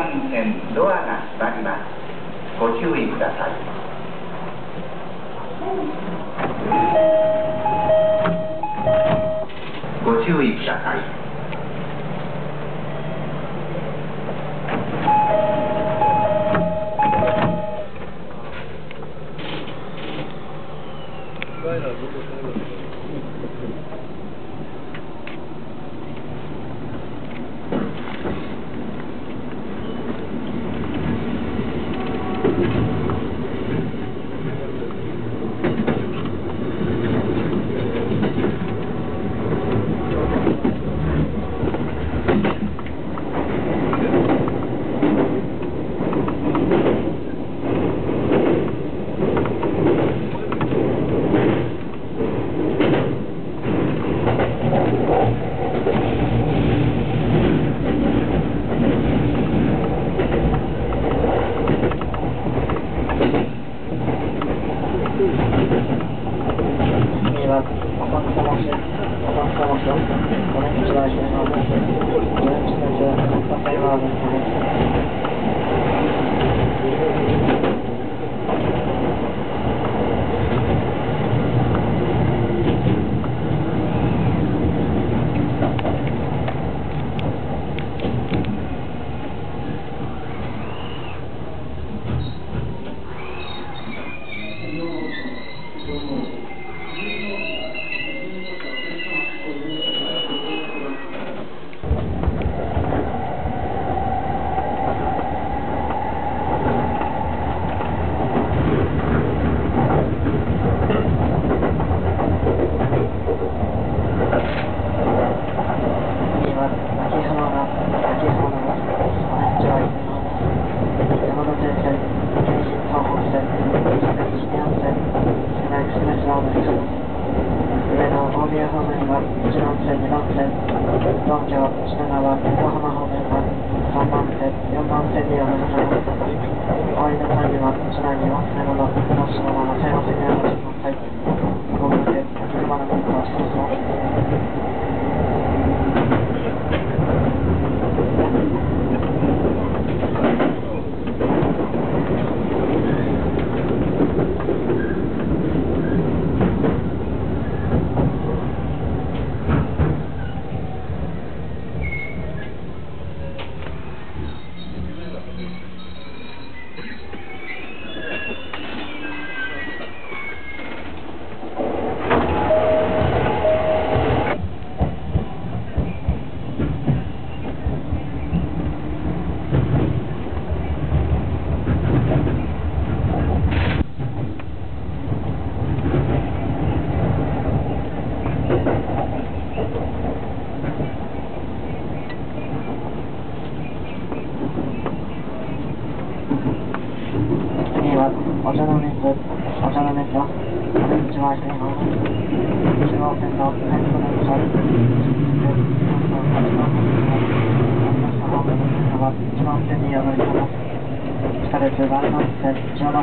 換線ドアが閉まります。ご注意ください。ご注意ください。の水、お茶の水は、一、中央線と、全部の車、線て。ン線、千代田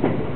線。